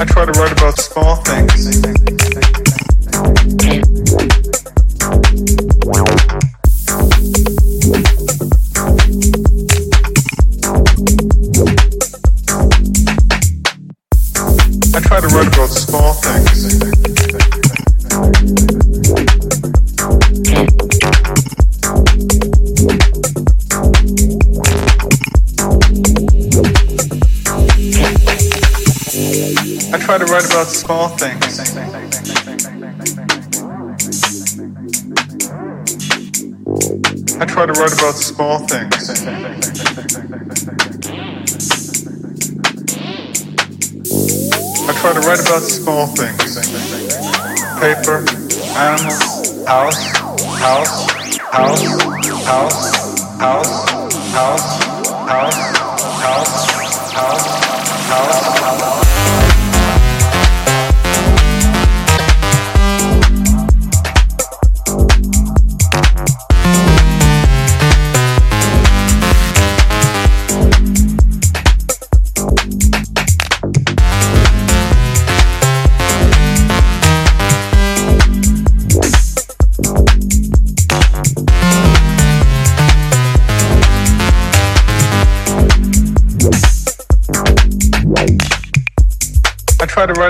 I try to write about small things. Write about small things. I try to write about small things. I try to write about small things. Paper, animals, house, house, house, house, house, house, house, house, house, house.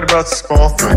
About small things.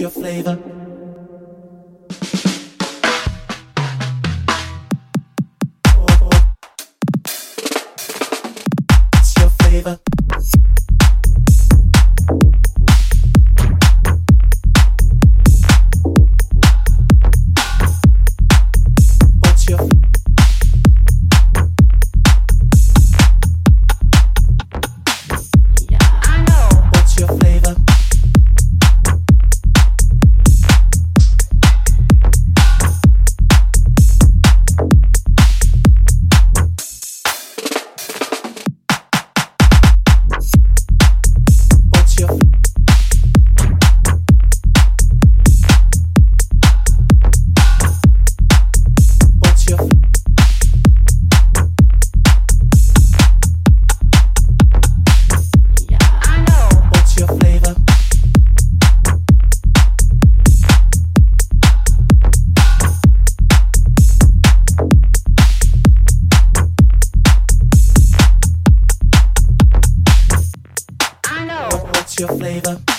Your flavor? Your flavor?